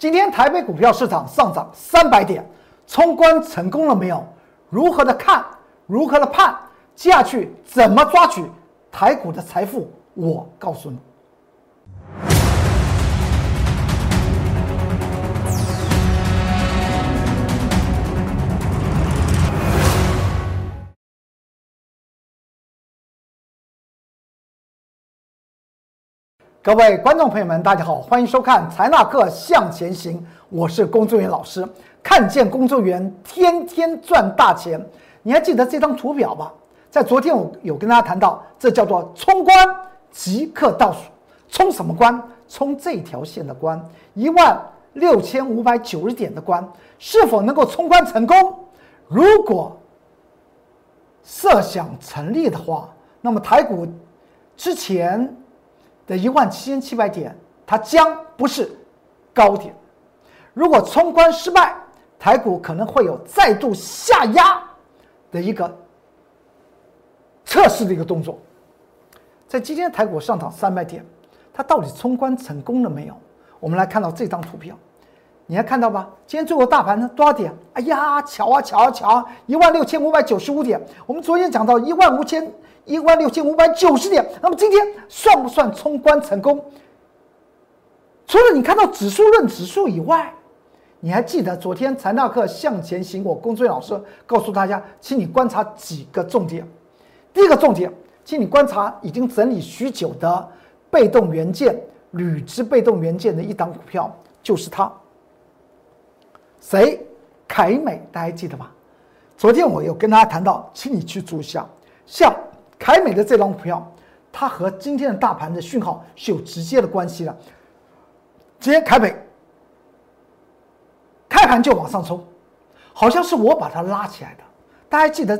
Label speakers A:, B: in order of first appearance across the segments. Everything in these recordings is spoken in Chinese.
A: 今天台北股票市场上涨三百点，冲关成功了没有？如何的看？如何的判？接下去怎么抓取台股的财富？我告诉你。各位观众朋友们，大家好，欢迎收看《财纳课向前行》，我是工作人员老师。看见工作人员天天赚大钱，你还记得这张图表吧？在昨天我有跟大家谈到，这叫做冲关即刻倒数，冲什么关？冲这条线的关，一万六千五百九十点的关，是否能够冲关成功？如果设想成立的话，那么台股之前。的一万七千七百点，它将不是高点。如果冲关失败，台股可能会有再度下压的一个测试的一个动作。在今天台股上涨三百点，它到底冲关成功了没有？我们来看到这张图片，你还看到吧？今天最后大盘呢多少点？哎呀，瞧啊瞧啊瞧啊！一万六千五百九十五点。我们昨天讲到一万五千。一万六千五百九十点，那么今天算不算冲关成功？除了你看到指数论指数以外，你还记得昨天财纳课向前行，我工作人员老师告诉大家，请你观察几个重点。第一个重点，请你观察已经整理许久的被动元件、铝制被动元件的一档股票，就是它。谁？凯美，大家记得吧？昨天我有跟大家谈到，请你去注意下，像。凯美的这张股票，它和今天的大盘的讯号是有直接的关系的。今天凯美开盘就往上冲，好像是我把它拉起来的。大家记得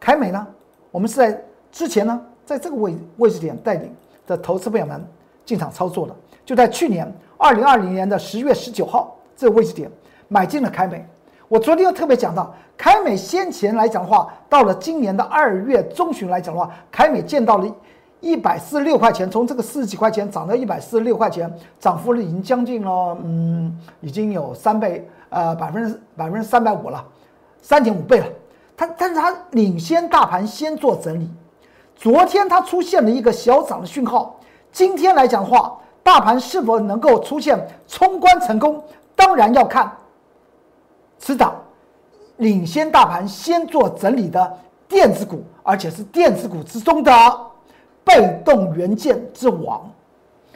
A: 凯美呢？我们是在之前呢，在这个位位置点带领的投资朋友们进场操作的，就在去年二零二零年的十月十九号这个位置点买进了凯美。我昨天又特别讲到，凯美先前来讲的话，到了今年的二月中旬来讲的话，凯美见到了一百四十六块钱，从这个四十几块钱涨到一百四十六块钱，涨幅了已经将近了，嗯，已经有三倍，呃，百分之百分之三百五了，三点五倍了。它，但是它领先大盘先做整理，昨天它出现了一个小涨的讯号，今天来讲的话，大盘是否能够出现冲关成功，当然要看。此档领先大盘先做整理的电子股，而且是电子股之中的被动元件之王。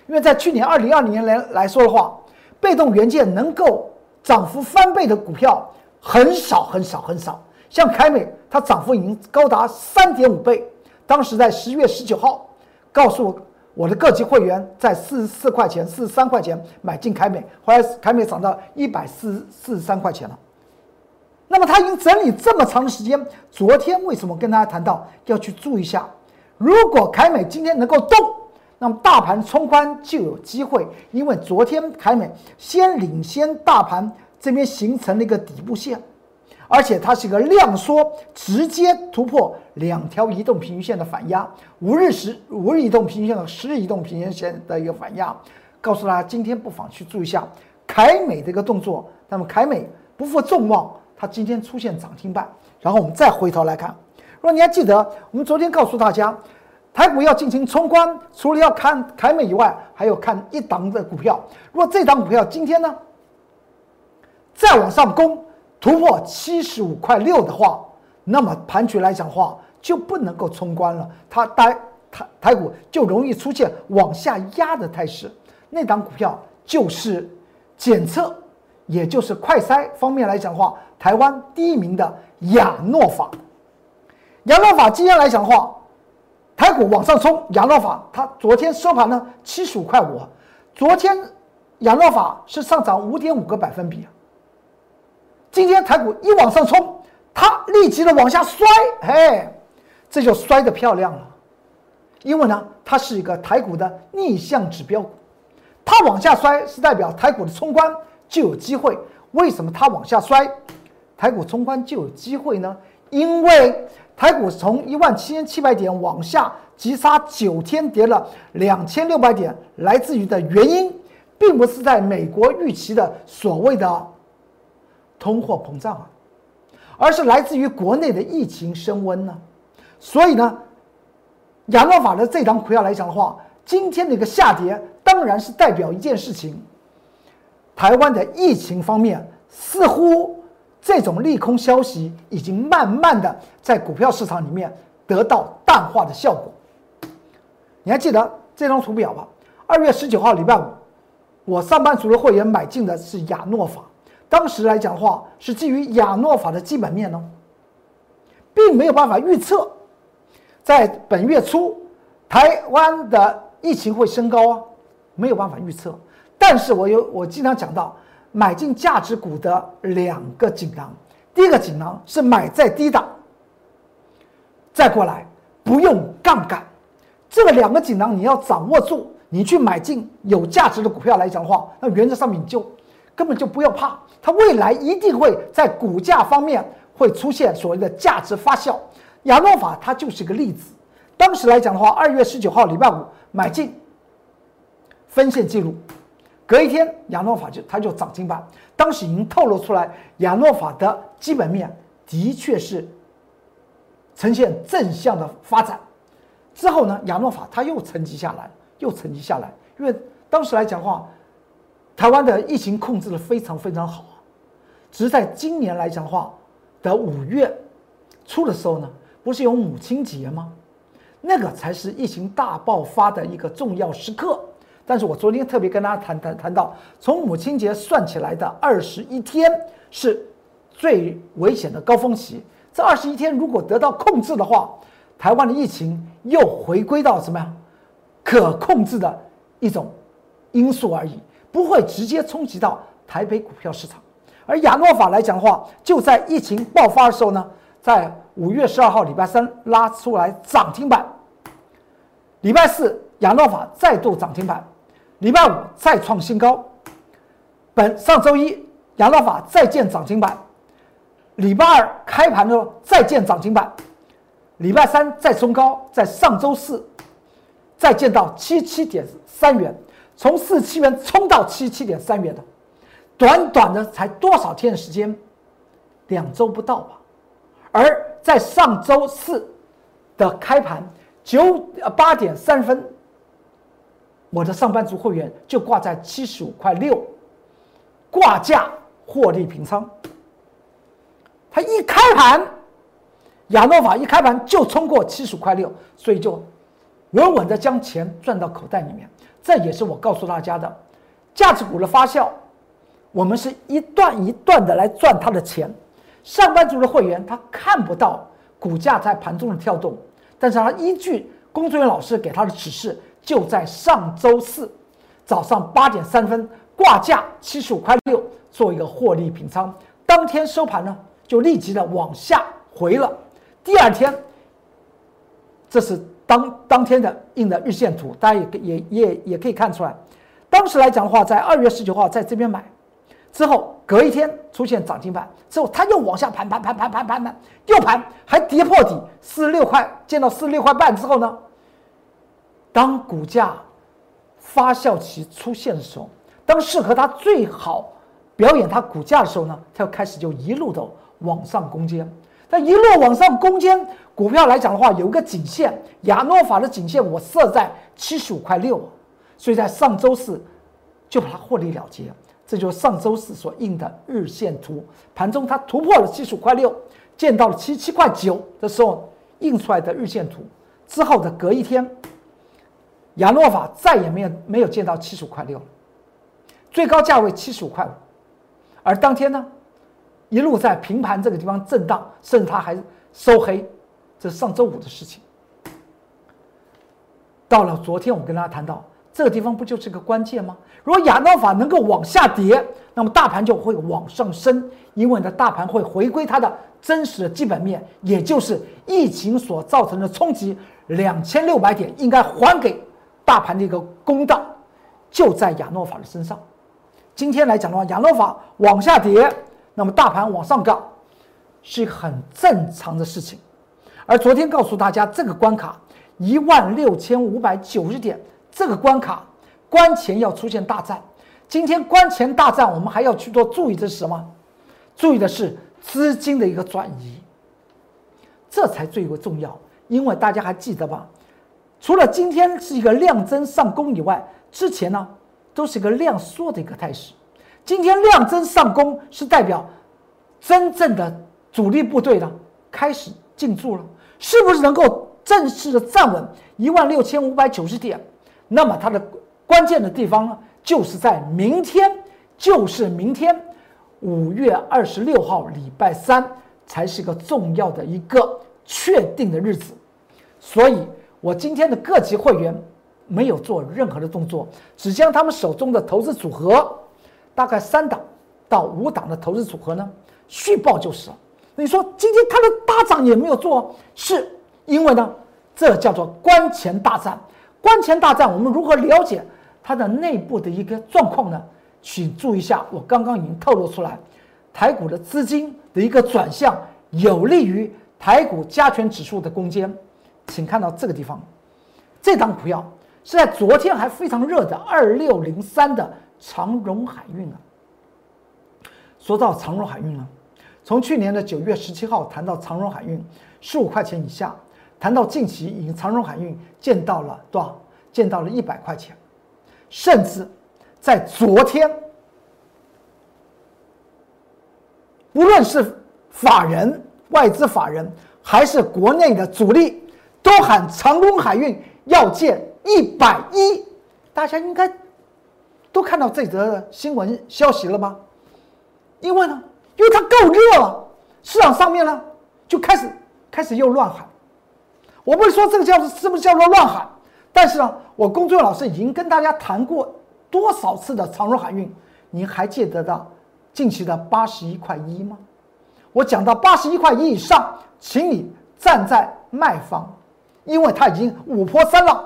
A: 因为在去年二零二零年来来说的话，被动元件能够涨幅翻倍的股票很少很少很少。像凯美，它涨幅已经高达三点五倍。当时在十月十九号，告诉我的各级会员，在四十四块钱、四十三块钱买进凯美，后来凯美涨到一百四四十三块钱了。那么它已经整理这么长的时间，昨天为什么跟大家谈到要去注意一下？如果凯美今天能够动，那么大盘冲关就有机会，因为昨天凯美先领先大盘这边形成了一个底部线，而且它是一个量缩，直接突破两条移动平均线的反压，五日十五日移动平均线和十日移动平均线的一个反压，告诉大家今天不妨去注意一下凯美的一个动作。那么凯美不负众望。它今天出现涨停板，然后我们再回头来看。如果你还记得，我们昨天告诉大家，台股要进行冲关，除了要看凯美以外，还有看一档的股票。如果这档股票今天呢再往上攻，突破七十五块六的话，那么盘局来讲的话就不能够冲关了，它台台台股就容易出现往下压的态势。那档股票就是检测。也就是快筛方面来讲的话，台湾第一名的亚诺法，亚诺法今天来讲的话，台股往上冲，亚诺法它昨天收盘呢七十五块五，昨天亚诺法是上涨五点五个百分比，今天台股一往上冲，它立即的往下摔，哎，这就摔得漂亮了，因为呢它是一个台股的逆向指标，它往下摔是代表台股的冲关。就有机会，为什么它往下摔，台股冲关就有机会呢？因为台股从一万七千七百点往下急杀九天，跌了两千六百点，来自于的原因并不是在美国预期的所谓的通货膨胀啊，而是来自于国内的疫情升温呢。所以呢，亚诺法的这张股票来讲的话，今天的一个下跌，当然是代表一件事情：台湾的疫情方面似乎这种利空消息已经慢慢的在股票市场里面得到淡化的效果。你还记得这张图表吧？二月十九号礼拜五，我上班族的会员买进的是亚诺法，当时来讲的话是基于亚诺法的基本面哦，并没有办法预测，在本月初台湾的疫情会升高啊，没有办法预测。但是我有我经常讲到买进价值股的两个锦囊，第一个锦囊是买在低档，再过来不用杠杆。这个两个锦囊你要掌握住，你去买进有价值的股票来讲的话，那原则上面你就根本就不要怕，它未来一定会在股价方面会出现所谓的价值发酵。亚诺法它就是一个例子。当时来讲的话，二月十九号礼拜五买进，分线记录，隔一天亚诺法就它就涨停板。当时已经透露出来，亚诺法的基本面的确是呈现正向的发展。之后呢，亚诺法它又沉积下来，又沉积下来，因为当时来讲话，台湾的疫情控制的非常非常好。只是在今年来讲话的五月初的时候呢，不是有母亲节吗？那个才是疫情大爆发的一个重要时刻。但是我昨天特别跟大家谈谈谈到，从母亲节算起来的二十一天是最危险的高峰期。这二十一天如果得到控制的话，台湾的疫情又回归到什么呀可控制的一种因素而已，不会直接冲击到台北股票市场。而亚诺法来讲的话，就在疫情爆发的时候呢，在五月十二号礼拜三拉出来涨停板，礼拜四亚诺法再度涨停板，礼拜五再创新高，本上周一养老法再见涨停板，礼拜二开盘的时候再见涨停板。礼拜三再冲高，在上周四再见到七七点三元，从四七元冲到七七点三元的，短短的才多少天的时间，两周不到吧。而在上周四的开盘九呃八点三分，我的上班族会员就挂在七十五块六，挂价获利平仓，他一开盘。亚诺法一开盘就冲过七十五块六，所以就稳稳的将钱赚到口袋里面。这也是我告诉大家的，价值股的发酵，我们是一段一段的来赚他的钱。上班族的会员他看不到股价在盘中的跳动，但是他依据工作人员老师给他的指示，就在上周四早上八点三分挂价七十五块六做一个获利平仓，当天收盘呢就立即的往下回了。第二天，这是当当天的印的日线图，大家也也也也可以看出来。当时来讲的话，在二月十九号在这边买，之后隔一天出现涨停板，之后它又往下盘盘盘盘盘盘盘，又盘还跌破底四十六块，见到四十六块半之后呢，当股价发酵期出现的时候，当适合它最好表演它股价的时候呢，它就开始就一路的往上攻坚。它一路往上攻坚，股票来讲的话，有一个颈线，亚诺法的颈线我设在七十五块六，所以在上周四就把它获利了结。这就是上周四所印的日线图，盘中它突破了七十五块六，见到了七七块九的时候印出来的日线图。之后的隔一天，亚诺法再也没有没有见到七十五块六最高价位七十五块五，而当天呢？一路在平盘这个地方震荡，甚至它还收黑，这是上周五的事情。到了昨天，我跟大家谈到这个地方不就是个关键吗？如果亚诺法能够往下跌，那么大盘就会往上升，因为呢，大盘会回归它的真实的基本面，也就是疫情所造成的冲击，两千六百点应该还给大盘的一个公道，就在亚诺法的身上。今天来讲的话，亚诺法往下跌。那么大盘往上杠，是一个很正常的事情。而昨天告诉大家，这个关卡一万六千五百九十点，这个关卡关前要出现大战，今天关前大战，我们还要去做注意的是什么？注意的是资金的一个转移，这才最为重要。因为大家还记得吧？除了今天是一个量增上攻以外，之前呢都是一个量缩的一个态势。今天量增上攻是代表真正的主力部队呢开始进驻了，是不是能够正式的站稳一万六千五百九十点？那么它的关键的地方呢，就是在明天，就是明天五月二十六号礼拜三才是一个重要的一个确定的日子。所以，我今天的各级会员没有做任何的动作，只将他们手中的投资组合，大概三档到五档的投资组合呢续报就是了。你说今天它的大涨也没有做，是因为呢，这叫做关前大战。关前大战，我们如何了解它的内部的一个状况呢？请注意一下，我刚刚已经透露出来，台股的资金的一个转向，有利于台股加权指数的攻坚。请看到这个地方，这张股票是在昨天还非常热的二六零三的长荣海运啊。说到长荣海运呢，从去年的九月十七号谈到长荣海运十五块钱以下，谈到近期已经长荣海运见到了多少？见到了一百块钱，甚至在昨天，无论是法人、外资法人，还是国内的主力。都喊长荣海运要建一百一，大家应该都看到这则新闻消息了吗？因为呢，因为它够热了，市场上面呢就开始开始又乱喊。我不是说这个叫是不是叫做乱喊，但是呢，我工作老师已经跟大家谈过多少次的长荣海运，您还记得到近期的八十一块一吗？我讲到八十一块一以上，请你站在卖方。因为它已经五坡三浪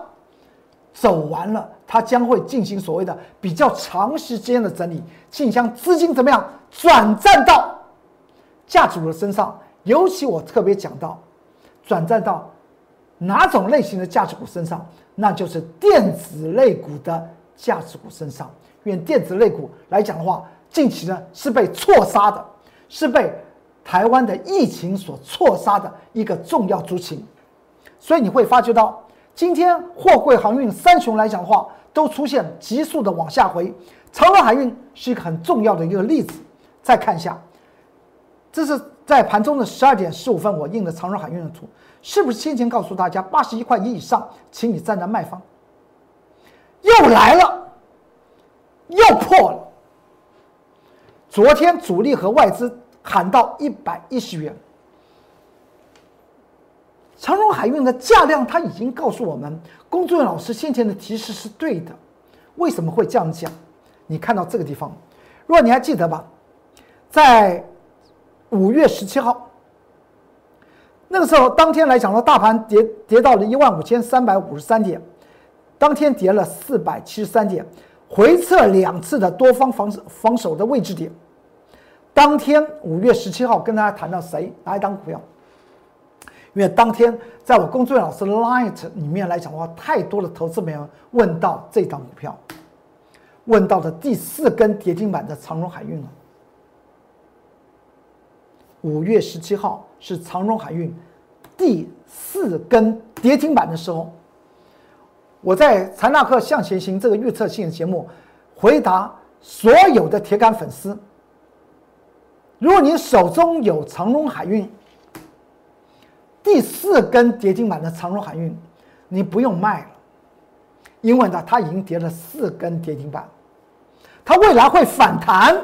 A: 走完了，它将会进行所谓的比较长时间的整理，进将资金怎么样转战到价值股的身上？尤其我特别讲到转战到哪种类型的价值股身上，那就是电子类股的价值股身上。因为电子类股来讲的话，近期呢是被错杀的，是被台湾的疫情所错杀的一个重要族群。所以你会发觉到，今天货柜航运三雄来讲的话，都出现急速的往下回。长荣海运是一个很重要的一个例子。再看一下，这是在盘中的十二点十五分，我印的长荣海运的图，是不是先前告诉大家八十一块一以上，请你站在卖方？又来了，又破了。昨天主力和外资喊到一百一十元。长荣运的价量，他已经告诉我们，工作人员老师先前的提示是对的。为什么会这样讲？你看到这个地方，如果你还记得吧，在五月十七号那个时候，当天来讲的大盘跌跌到了一万五千三百五十三点，当天跌了四百七十三点，回撤两次的多方防防守的位置点。当天五月十七号跟大家谈到谁哪一档股票？因为当天在我工作人员老师 Light 里面来讲的话，太多的投资朋友问到这张股票，问到的第四根跌停板的长荣海运了。五月十七号是长荣海运第四根跌停板的时候，我在财纳克向前行这个预测性的节目回答所有的铁杆粉丝：如果你手中有长荣海运，第四根跌停板的长荣海运，你不用卖了，因为呢，它已经跌了四根跌停板，它未来会反弹。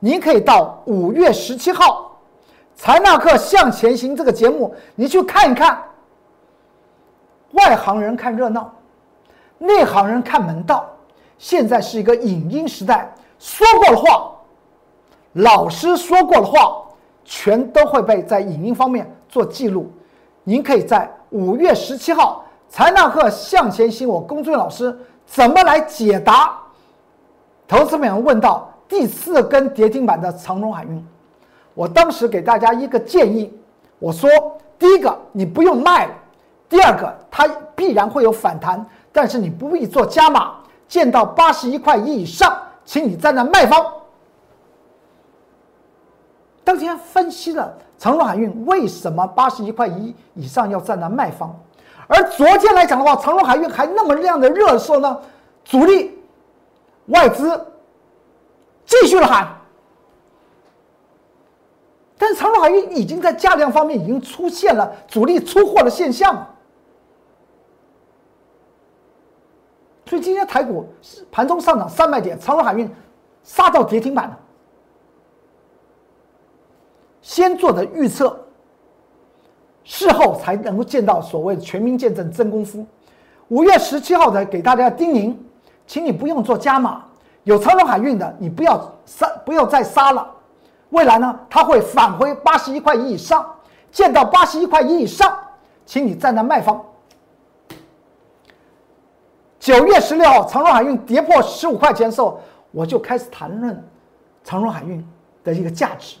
A: 您可以到五月十七号《财纳克向前行》这个节目，你去看一看。外行人看热闹，内行人看门道。现在是一个影音时代，说过的话，老师说过的话，全都会被在影音方面。做记录，您可以在五月十七号财纳克向前行，我工作人员老师怎么来解答？投资朋友问到第四根跌停板的长荣海运，我当时给大家一个建议，我说第一个你不用卖了，第二个它必然会有反弹，但是你不必做加码，见到八十一块一以上，请你站在卖方。当天分析了长荣海运为什么八十一块一以上要站在卖方，而昨天来讲的话，长荣海运还那么亮的热的时候呢，主力外资继续的喊，但长荣海运已经在价量方面已经出现了主力出货的现象，所以今天台股盘中上涨三百点，长荣海运杀到跌停板了。先做的预测，事后才能够见到所谓全民见证真功夫。五月十七号的给大家叮咛，请你不用做加码，有长荣海运的你不要杀，不要再杀了。未来呢，它会返回八十一块一以上，见到八十一块一以上，请你站在卖方。九月十六号，长荣海运跌破十五块钱的时候，我就开始谈论长荣海运的一个价值。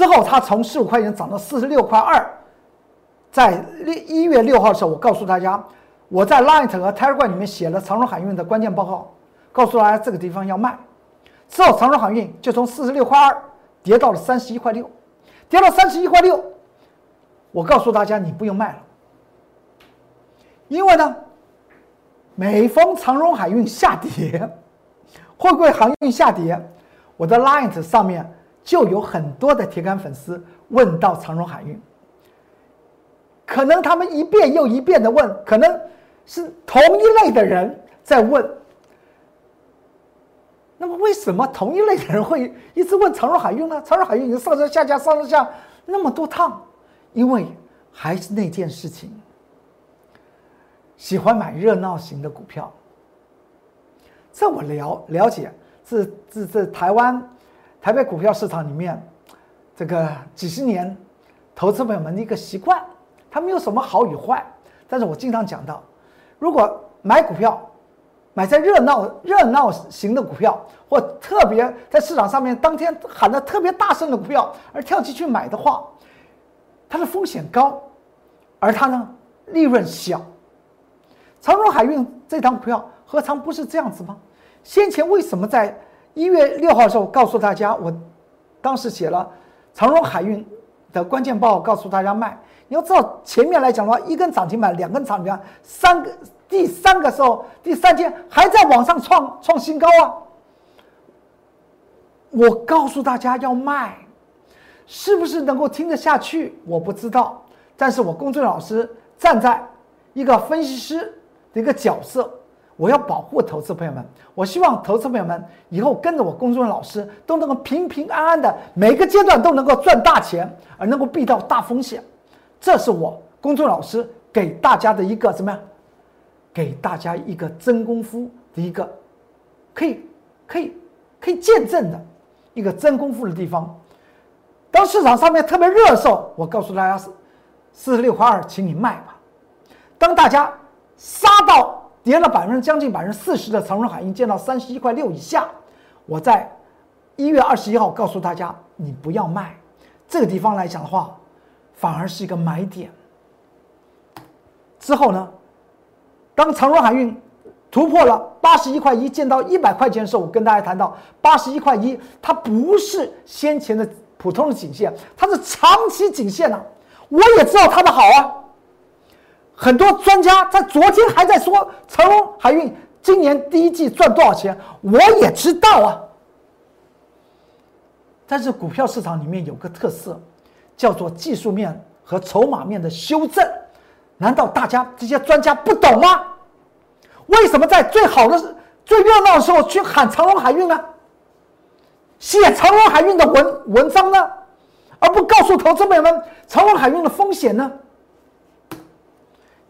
A: 之后，它从十五块钱涨到四十六块二，在一月六号的时候，我告诉大家，我在 Light 和 Telegram 里面写了长荣海运的关键报告，告诉大家这个地方要卖。之后，长荣海运就从四十六块二跌到了三十一块六，跌到三十一块六，我告诉大家你不用卖了，因为呢，每逢长荣海运下跌，货柜航运下跌，我的 Light 上面。就有很多的铁杆粉丝问到长荣海运，可能他们一遍又一遍的问，可能是同一类的人在问。那么为什么同一类的人会一直问长荣海运呢？长荣海运已经上上下下上上下那么多趟，因为还是那件事情，喜欢买热闹型的股票。这我了了解，这这这台湾。台北股票市场里面，这个几十年，投资朋友们的一个习惯，它没有什么好与坏。但是我经常讲到，如果买股票，买在热闹热闹型的股票，或特别在市场上面当天喊的特别大声的股票，而跳进去买的话，它的风险高，而它呢利润小。长荣海运这张股票何尝不是这样子吗？先前为什么在？一月六号的时候，告诉大家，我当时写了长荣海运的关键报，告诉大家卖。你要知道，前面来讲的话，一根涨停板，两根涨停板，三个第三个时候，第三天还在往上创创新高啊！我告诉大家要卖，是不是能够听得下去？我不知道，但是我公孙老师站在一个分析师的一个角色。我要保护投资朋友们，我希望投资朋友们以后跟着我公众老师都能够平平安安的，每个阶段都能够赚大钱，而能够避到大风险。这是我公众老师给大家的一个怎么样？给大家一个真功夫的一个可以可以可以见证的一个真功夫的地方。当市场上面特别热的时候，我告诉大家是四十六块二，请你卖吧。当大家杀到。跌了百分之将近百分之四十的长荣海运见到三十一块六以下，我在一月二十一号告诉大家，你不要卖。这个地方来讲的话，反而是一个买点。之后呢，当长荣海运突破了八十一块一，见到一百块钱的时候，我跟大家谈到八十一块一，它不是先前的普通的颈线，它是长期颈线呐。我也知道它的好啊。很多专家在昨天还在说长隆海运今年第一季赚多少钱，我也知道啊。但是股票市场里面有个特色，叫做技术面和筹码面的修正，难道大家这些专家不懂吗？为什么在最好的、最热闹的时候去喊长隆海运呢？写长隆海运的文文章呢，而不告诉投资朋友们长隆海运的风险呢？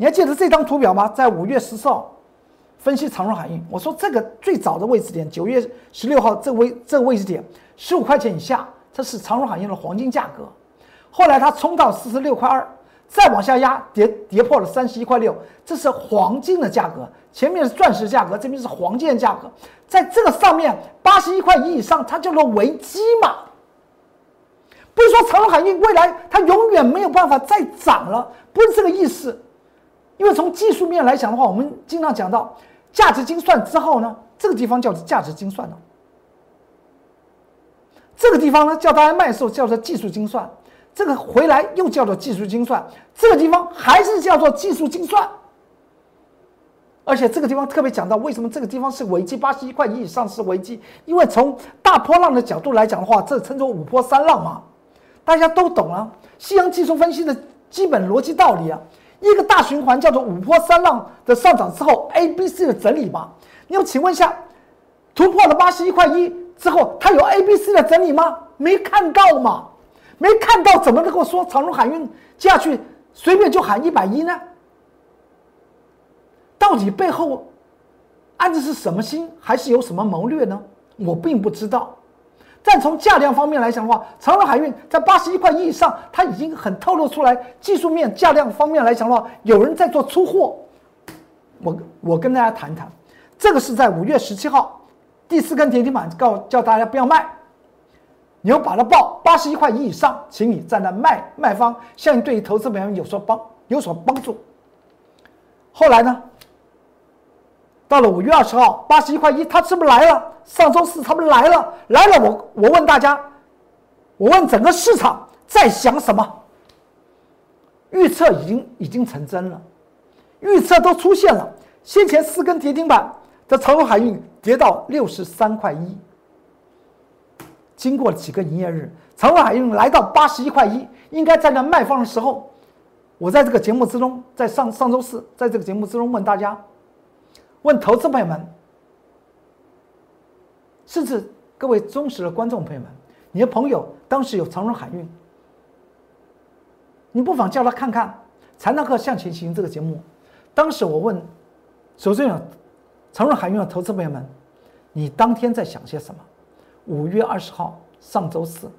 A: 你还记得这张图表吗？在五月十四号分析长荣海运，我说这个最早的位置点，九月十六号这位这个位置点十五块钱以下，这是长荣海运的黄金价格。后来它冲到四十六块二，再往下压，跌跌破了三十一块六，这是黄金的价格。前面是钻石价格，这边是黄金的价格。在这个上面八十一块一以上，它叫做危机嘛？不是说长荣海运未来它永远没有办法再涨了，不是这个意思。因为从技术面来讲的话，我们经常讲到价值精算之后呢，这个地方叫做价值精算呢。这个地方呢，叫大家卖售叫做技术精算，这个回来又叫做技术精算，这个地方还是叫做技术精算。而且这个地方特别讲到，为什么这个地方是危机？八十一块一以上是危机，因为从大波浪的角度来讲的话，这称作五波三浪嘛，大家都懂啊。西洋技术分析的基本逻辑道理啊，一个大循环叫做五波三浪的上涨之后，A、B、C 的整理嘛。你要请问一下，突破了八十一块一之后，它有 A、B、C 的整理吗？没看到嘛？没看到，怎么能够说长荣海运接下去随便就喊一百一呢？到底背后安的是什么心，还是有什么谋略呢？我并不知道。但从价量方面来讲的话，长荣海运在八十一块一以上，它已经很透露出来。技术面、价量方面来讲的话，有人在做出货。我我跟大家谈谈，这个是在五月十七号第四根跌停板，告叫大家不要卖。你要把它报八十一块一以上，请你站在卖卖方，相信对投资朋友有所帮有所帮助。后来呢？到了五月二十号，八十一块一，它是不是来了？上周四它不是来了？来了，我我问大家，我问整个市场在想什么？预测已经已经成真了，预测都出现了。先前四根跌停板的长荣海运跌到六十三块一，经过几个营业日，长荣海运来到八十一块一，应该在那卖方的时候，我在这个节目之中，在上上周四，在这个节目之中问大家。问投资朋友们，甚至各位忠实的观众朋友们，你的朋友当时有长荣海运，你不妨叫他看看《财纳克向前行》这个节目。当时我问，首先有长荣海运的投资朋友们，你当天在想些什么？五月二十号，上周四，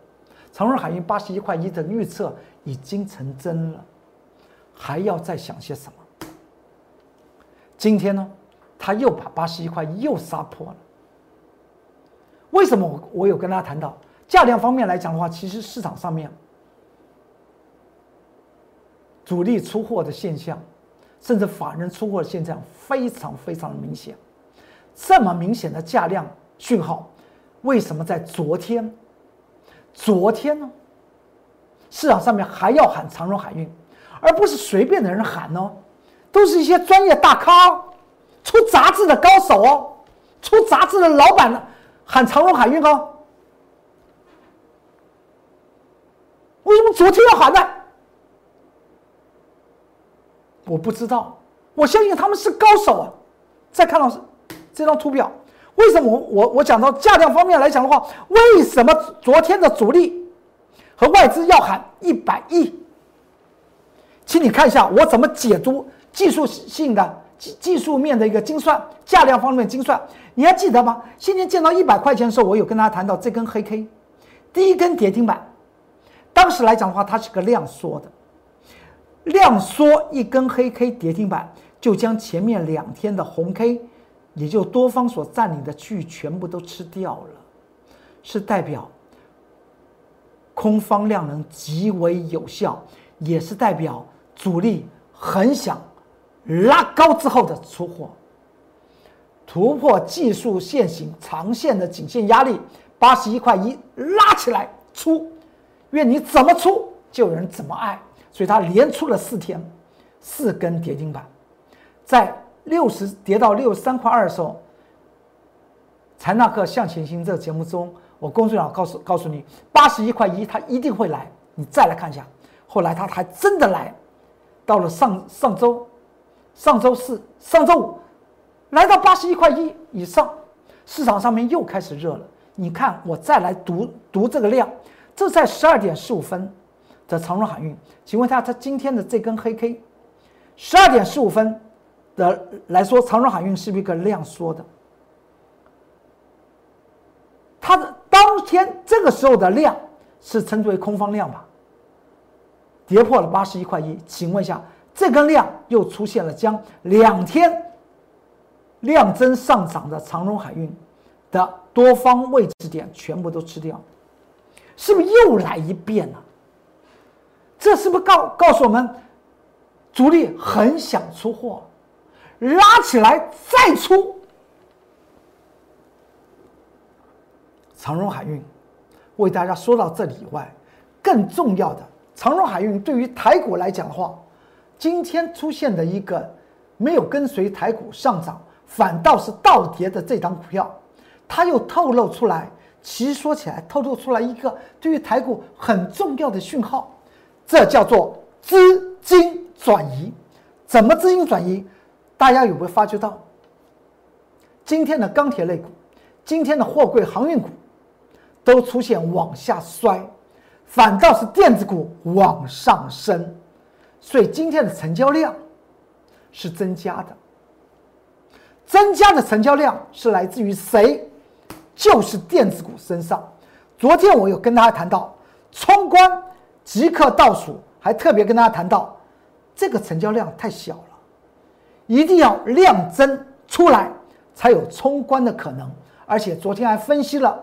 A: 长荣海运八十一块一的预测已经成真了，还要再想些什么？今天呢？他又把八十一块又杀破了。为什么我我有跟大家谈到价量方面来讲的话，其实市场上面主力出货的现象，甚至法人出货的现象非常非常的明显。这么明显的价量讯号，为什么在昨天？昨天呢？市场上面还要喊长荣海运，而不是随便的人喊哦，都是一些专业大咖。出杂志的高手哦，出杂志的老板呢喊长荣海运哦，为什么昨天要喊呢？我不知道，我相信他们是高手啊。再看老师这张图表，为什么我我我讲到价量方面来讲的话，为什么昨天的主力和外资要喊一百亿？请你看一下我怎么解读技术性的。技技术面的一个精算，价量方面精算，你还记得吗？今天见到一百块钱的时候，我有跟大家谈到这根黑 K，第一根跌停板，当时来讲的话，它是个量缩的，量缩一根黑 K 跌停板，就将前面两天的红 K，也就多方所占领的区域全部都吃掉了，是代表空方量能极为有效，也是代表主力很想。拉高之后的出货，突破技术线型长线的颈线压力八十一块一，拉起来出，愿你怎么出就有人怎么爱，所以它连出了四天，四根跌停板，在六十跌到六十三块二的时候，财纳克向前行这个节目中，我公众号告诉告诉你，八十一块一它一定会来，你再来看一下，后来它还真的来，到了上上周。上周四、上周五，来到八十一块一以上，市场上面又开始热了。你看，我再来读读这个量，这在十二点十五分的长荣海运，请问一下，它今天的这根黑 K，十二点十五分的来说，长荣海运是不是一个量缩的？它的当天这个时候的量是称之为空方量吧？跌破了八十一块一，请问一下。这根量又出现了，将两天量增上涨的长荣海运的多方位置点全部都吃掉，是不是又来一遍了？这是不是告告诉我们，主力很想出货，拉起来再出，长荣海运为大家说到这里以外，更重要的，长荣海运对于台股来讲的话，今天出现的一个没有跟随台股上涨，反倒是倒跌的这张股票，它又透露出来，其实说起来透露出来一个对于台股很重要的讯号，这叫做资金转移。怎么资金转移？大家有没有发觉到？今天的钢铁类股，今天的货柜航运股，都出现往下摔，反倒是电子股往上升，所以今天的成交量是增加的。增加的成交量是来自于谁？就是电子股身上。昨天我有跟大家谈到，冲关即刻倒数，还特别跟大家谈到，这个成交量太小了，一定要量增出来。才有冲关的可能，而且昨天还分析了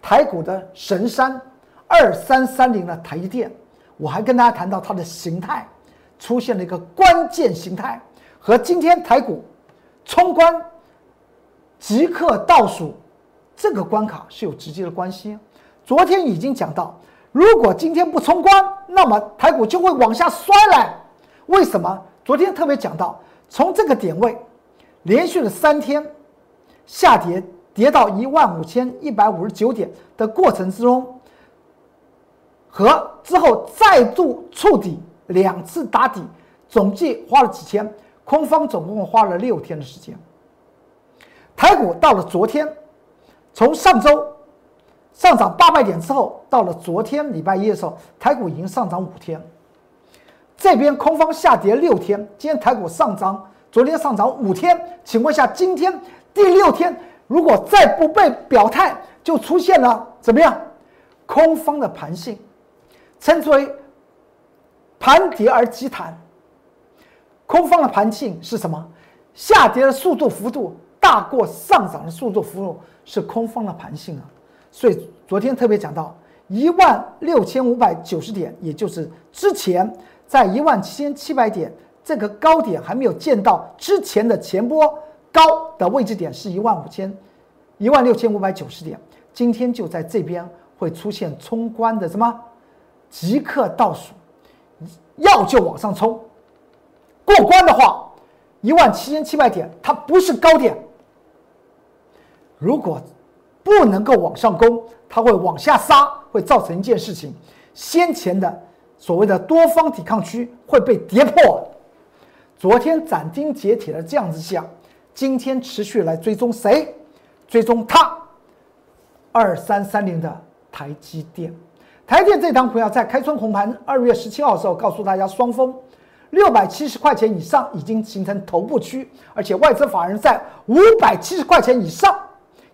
A: 台股的神山二三三零的台积电，我还跟大家谈到它的形态出现了一个关键形态，和今天台股冲关即刻倒数这个关卡是有直接的关系。昨天已经讲到，如果今天不冲关，那么台股就会往下摔来。为什么？昨天特别讲到，从这个点位连续了三天。下跌跌到一万五千一百五十九点的过程之中，和之后再度触底两次打底，总计花了几天，空方总共花了六天的时间。台股到了昨天，从上周上涨八百点之后，到了昨天礼拜一的时候，台股已经上涨五天。这边空方下跌六天，今天台股上涨，昨天上涨五天，请问一下今天？第六天，如果再不被表态，就出现了怎么样？空方的盘性，称之为盘跌而急弹。空方的盘性是什么？下跌的速度幅度大过上涨的速度幅度，是空方的盘性啊。所以昨天特别讲到一万六千五百九十点，也就是之前在一万七千七百点这个高点还没有见到之前的前波。高的位置点是一万五千，一万六千五百九十点，今天就在这边会出现冲关的什么即刻倒数，要就往上冲，过关的话，一万七千七百点它不是高点，如果不能够往上攻，它会往下杀，会造成一件事情，先前的所谓的多方抵抗区会被跌破，昨天斩钉截铁的这样子讲。今天持续来追踪谁？追踪它，二三三零的台积电。台电这档股票在开春红盘二月十七号的时候，告诉大家双峰六百七十块钱以上已经形成头部区，而且外资法人在五百七十块钱以上，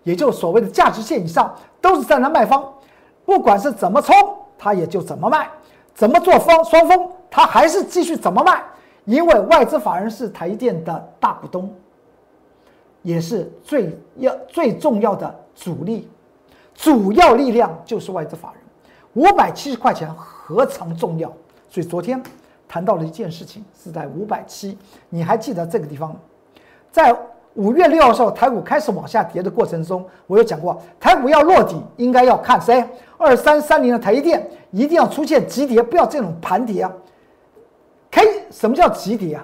A: 也就所谓的价值线以上，都是在那卖方。不管是怎么冲，它也就怎么卖；怎么做方双峰，它还是继续怎么卖，因为外资法人是台电的大股东。也是最要最重要的主力，主要力量就是外资法人，五百七十块钱何尝重要？所以昨天谈到了一件事情，是在五百七，你还记得这个地方？在五月六号时候，台股开始往下跌的过程中，我有讲过，台股要落底，应该要看谁？二三三零的台积电一定要出现急跌，不要这种盘跌啊！K 什么叫急跌啊？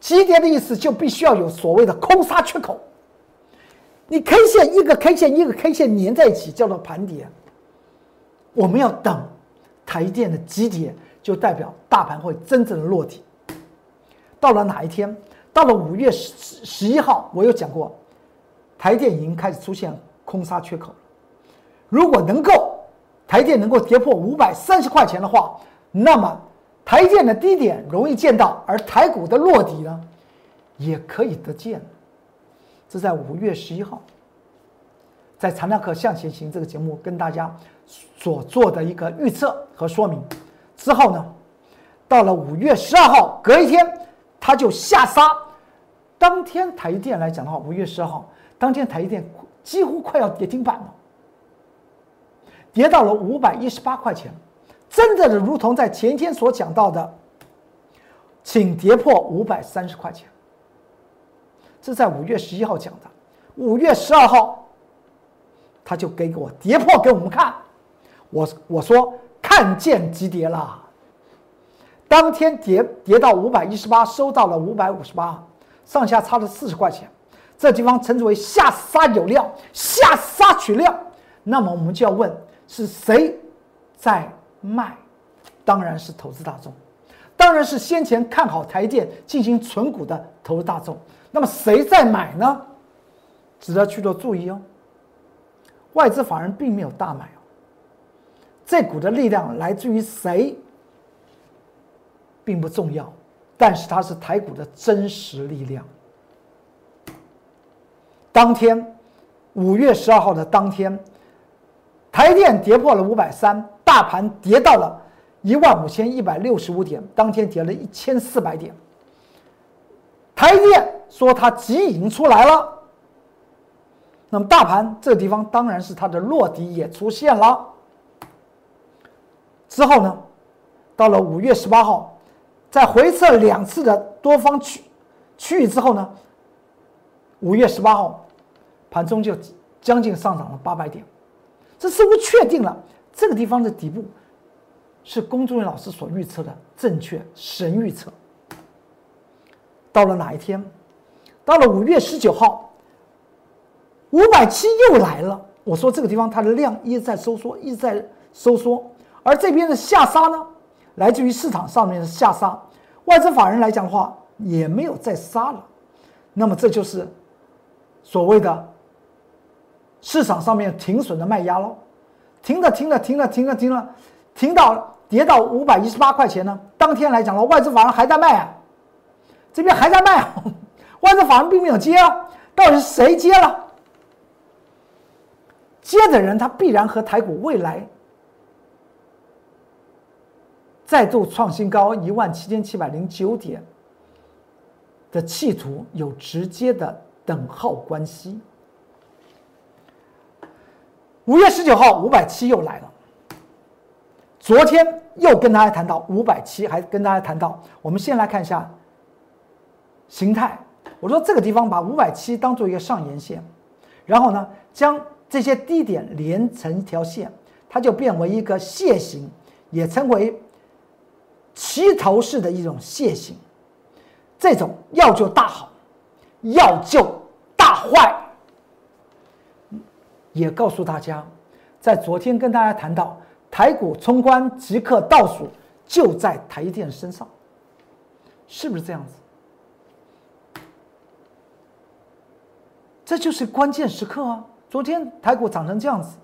A: 急跌的意思就必须要有所谓的空杀缺口，你 K 线一个 K 线一个 K 线粘在一起叫做盘跌。我们要等台电的急跌，就代表大盘会真正的落地。到了哪一天？到了五月十十一号，我有讲过，台电已经开始出现空杀缺口了。如果能够台电能够跌破五百三十块钱的话，那么。台电的低点容易见到，而台股的落底呢，也可以得见。这在五月十一号，在《长量课向前行》这个节目跟大家所做的一个预测和说明之后呢，到了五月十二号，隔一天它就下杀。当天台电来讲的话，五月十二号当天台电几乎快要跌停板了，跌到了五百一十八块钱。真的是如同在前天所讲到的，请跌破五百三十块钱。这在五月十一号讲的，五月十二号他就给我跌破给我们看。我我说看见急跌了，当天跌跌到五百一十八，收到了五百五十八，上下差了四十块钱。这地方称之为下杀有量，下杀取量。那么我们就要问，是谁在卖？当然是投资大众，当然是先前看好台电进行存股的投资大众。那么谁在买呢？值得去做注意哦。外资法人并没有大买。这股的力量来自于谁，并不重要，但是它是台股的真实力量。当天，五月十二号的当天，台电跌破了五百三，大盘跌到了一万五千一百六十五点，当天跌了一千四百点。台电说它急已出来了，那么大盘这地方当然是它的落底也出现了。之后呢，到了五月十八号，在回撤两次的多方区区域之后呢，五月十八号。盘中就将近上涨了八百点，这似乎确定了这个地方的底部是龚忠元老师所预测的正确神预测。到了哪一天？到了五月十九号，五百七又来了。我说这个地方它的量一直在收缩，一直在收缩，而这边的下杀呢，来自于市场上面的下杀，外资法人来讲的话也没有再杀了，那么这就是所谓的。市场上面停损的卖压喽，停了停了停了停了停了，停到跌到五百一十八块钱呢。当天来讲了，外资法人还在卖啊，这边还在卖啊，外资法人并没有接啊，到底是谁接了？接的人他必然和台股未来再度创新高一万七千七百零九点的企图有直接的等号关系。五月十九号，五百七又来了。昨天又跟大家谈到五百七，还跟大家谈到，我们先来看一下形态。我说这个地方把五百七当做一个上沿线，然后呢，将这些低点连成一条线，它就变为一个楔形，也称为齐头式的一种楔形。这种要就大好，要就大坏。也告诉大家，在昨天跟大家谈到台股冲关即刻倒数，就在台电身上，是不是这样子？这就是关键时刻啊！昨天台股涨成这样子，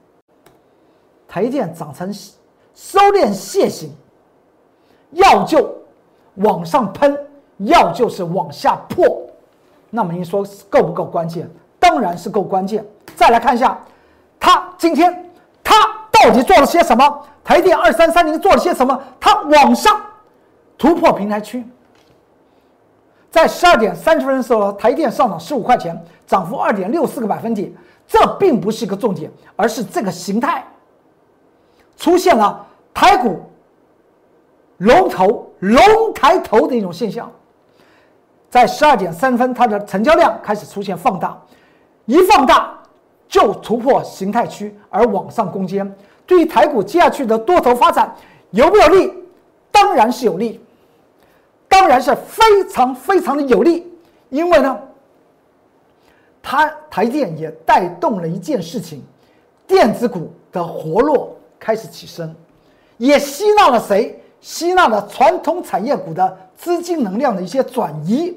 A: 台电涨成收敛楔形，要就往上喷，要就是往下破。那么您说够不够关键？当然是够关键。再来看一下。他今天他到底做了些什么？台电二三三零做了些什么？他往上突破平台区，在十二点三十分的时候，台电上涨十五块钱，涨幅二点六四个百分点。这并不是一个重点，而是这个形态出现了台股龙头龙抬头的一种现象。在十二点三分，它的成交量开始出现放大，一放大。就突破形态区而往上攻坚，对于台股接下去的多头发展有没有利？当然是有利，当然是非常非常的有利。因为呢，它台电也带动了一件事情，电子股的活络开始起身，也吸纳了谁？吸纳了传统产业股的资金能量的一些转移，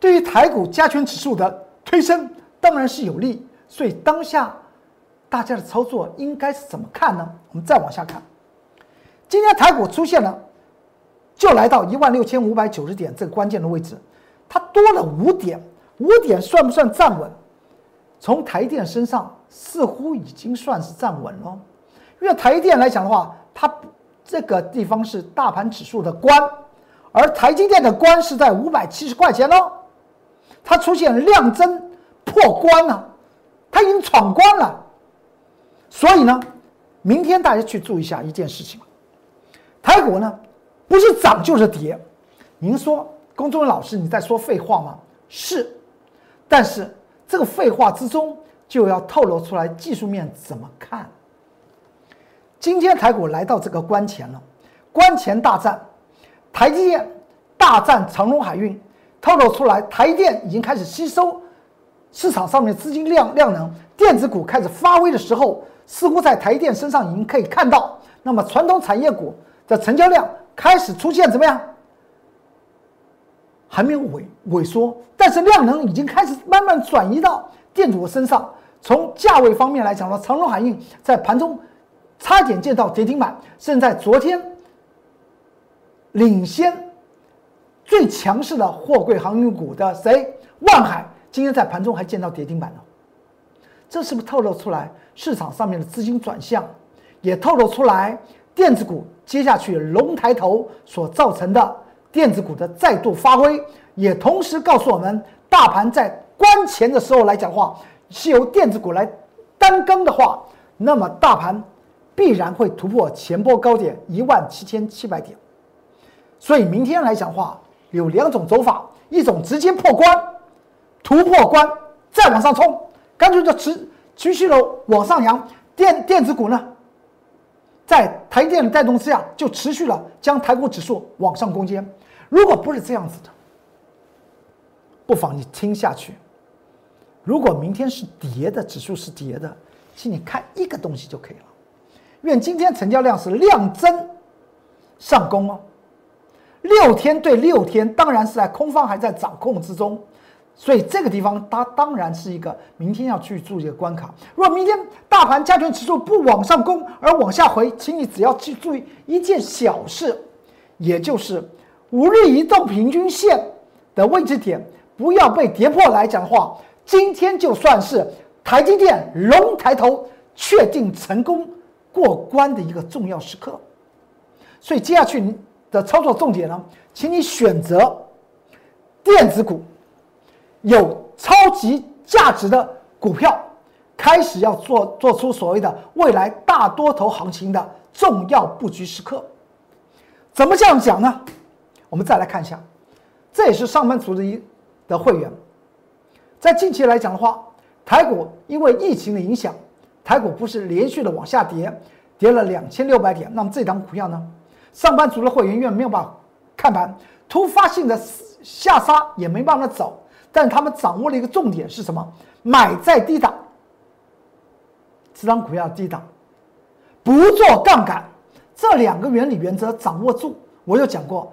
A: 对于台股加权指数的推升当然是有利。所以当下大家的操作应该是怎么看呢？我们再往下看，今天台股出现了，就来到一万六千五百九十点这个关键的位置，它多了五点，五点算不算站稳？从台电身上似乎已经算是站稳了，因为台电来讲的话，它这个地方是大盘指数的关，而台积电的关是在五百七十块钱哦，它出现量增破关了。它已经闯关了，所以呢，明天大家去注意一下一件事情，台股呢不是涨就是跌。您说龚忠老师你在说废话吗？是，但是这个废话之中就要透露出来技术面怎么看。今天台股来到这个关前了，关前大战，台积电大战长荣海运，透露出来台电已经开始吸收市场上面资金量量能，电子股开始发威的时候，似乎在台电身上已经可以看到，那么传统产业股的成交量开始出现怎么样？还没有萎萎缩，但是量能已经开始慢慢转移到电子股身上。从价位方面来讲呢，长荣海运在盘中差点见到跌停板，甚至在昨天领先最强势的货柜航运股的谁？万海今天在盘中还见到跌停板呢。这是不是透露出来市场上面的资金转向，也透露出来电子股接下去龙抬头所造成的？电子股的再度发挥，也同时告诉我们，大盘在关前的时候来讲话，是由电子股来单更的话，那么大盘必然会突破前波高点一万七千七百点。所以明天来讲话有两种走法，一种直接破关，突破关再往上冲，干脆就持持续的往上扬。电电子股呢？在台电的带动之下，就持续了将台股指数往上攻坚。如果不是这样子的，不妨你听下去。如果明天是跌的，指数是跌的，请你看一个东西就可以了。愿今天成交量是量增上攻哦，六天对六天，当然是在空方还在掌控之中。所以这个地方，它当然是一个明天要去注意的关卡。如果明天大盘加权指数不往上攻而往下回，请你只要去注意一件小事，也就是五日移动平均线的位置点不要被跌破。来讲的话，今天就算是台积电龙抬头确定成功过关的一个重要时刻。所以接下去你的操作重点呢，请你选择电子股。有超级价值的股票，开始要做做出所谓的未来大多头行情的重要布局时刻。怎么这样讲呢？我们再来看一下，这也是上班族的一的会员，在近期来讲的话，台股因为疫情的影响，台股不是连续的往下跌，跌了两千六百点。那么这档股票呢，上班族的会员因为没有办法看盘，突发性的下杀也没办法走。但他们掌握了一个重点是什么？买在低档，这张股票低档，不做杠杆，这两个原理原则掌握住。我有讲过，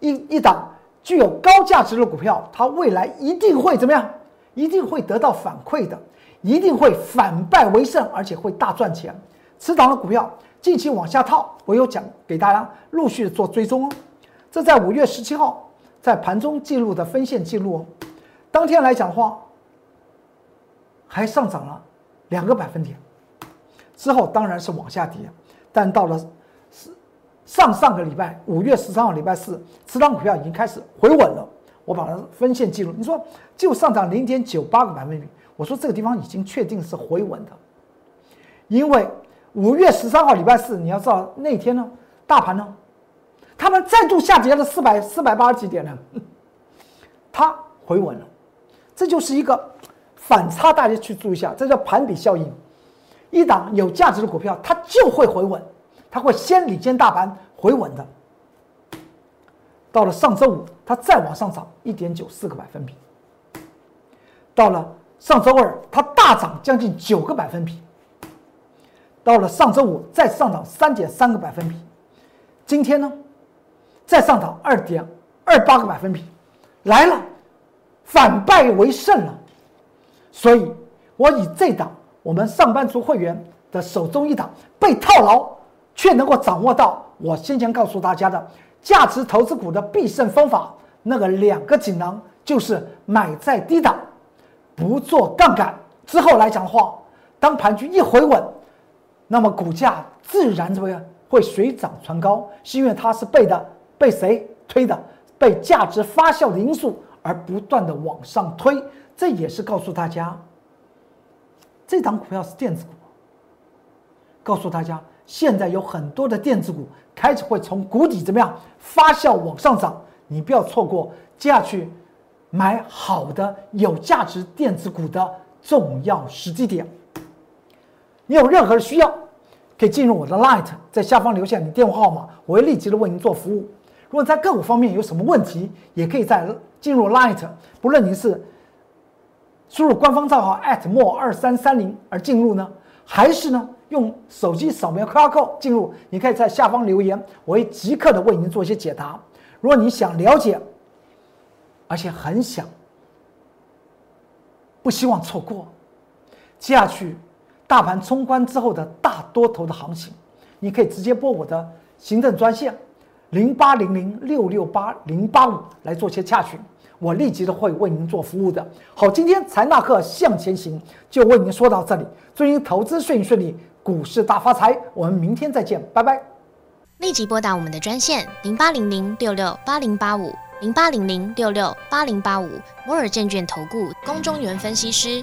A: 一一档具有高价值的股票，它未来一定会怎么样？一定会得到反馈的，一定会反败为胜，而且会大赚钱。此档的股票近期往下套，我有讲给大家陆续做追踪哦。这在五月十七号在盘中记录的分线记录哦。当天来讲的话，还上涨了两个百分点，之后当然是往下跌，但到了上上个礼拜五月十三号礼拜四，此档股票已经开始回稳了。我把它分线记录，你说就上涨零点九八个百分比，我说这个地方已经确定是回稳的，因为五月十三号礼拜四，你要知道那天呢，大盘呢，他们再度下跌了四百四百八十几点呢，它回稳了。这就是一个反差，大家去注意一下，这叫盘底效应。一档有价值的股票，它就会回稳，它会先领先大盘回稳的。到了上周五，它再往上涨一点九四个百分比。到了上周二，它大涨将近九个百分比。到了上周五，再上涨三点三个百分比。今天呢，再上涨二点二八个百分比，来了。反败为胜了，所以我以这档我们上班族会员的手中一档被套牢，却能够掌握到我先前告诉大家的价值投资股的必胜方法，那个两个锦囊就是买在低档，不做杠杆。之后来讲的话，当盘局一回稳，那么股价自然怎么样会水涨船高？是因为它是被的被谁推的？被价值发酵的因素。而不断的往上推，这也是告诉大家，这档股票是电子股。告诉大家，现在有很多的电子股开始会从谷底怎么样发酵往上涨，你不要错过接下去买好的有价值电子股的重要时机点。你有任何的需要，可以进入我的 Light，在下方留下你电话号码，我会立即的为您做服务。如果在个股方面有什么问题，也可以在进入 Light，不论您是输入官方账号 @more 二三三零而进入呢，还是呢用手机扫描 QR code 进入，你可以在下方留言，我会即刻的为您做一些解答。如果你想了解，而且很想，不希望错过接下去大盘冲关之后的大多头的行情，你可以直接拨我的行政专线零八零零六六八零八五来做些洽询，我立即的会为您做服务的。好，今天财纳克向前行就为您说到这里，祝您投资顺顺利，股市大发财。我们明天再见，拜拜。
B: 立即拨打我们的专线零八零零六六八零八五零八零零六六八零八五摩尔证券投顾龚中原分析师。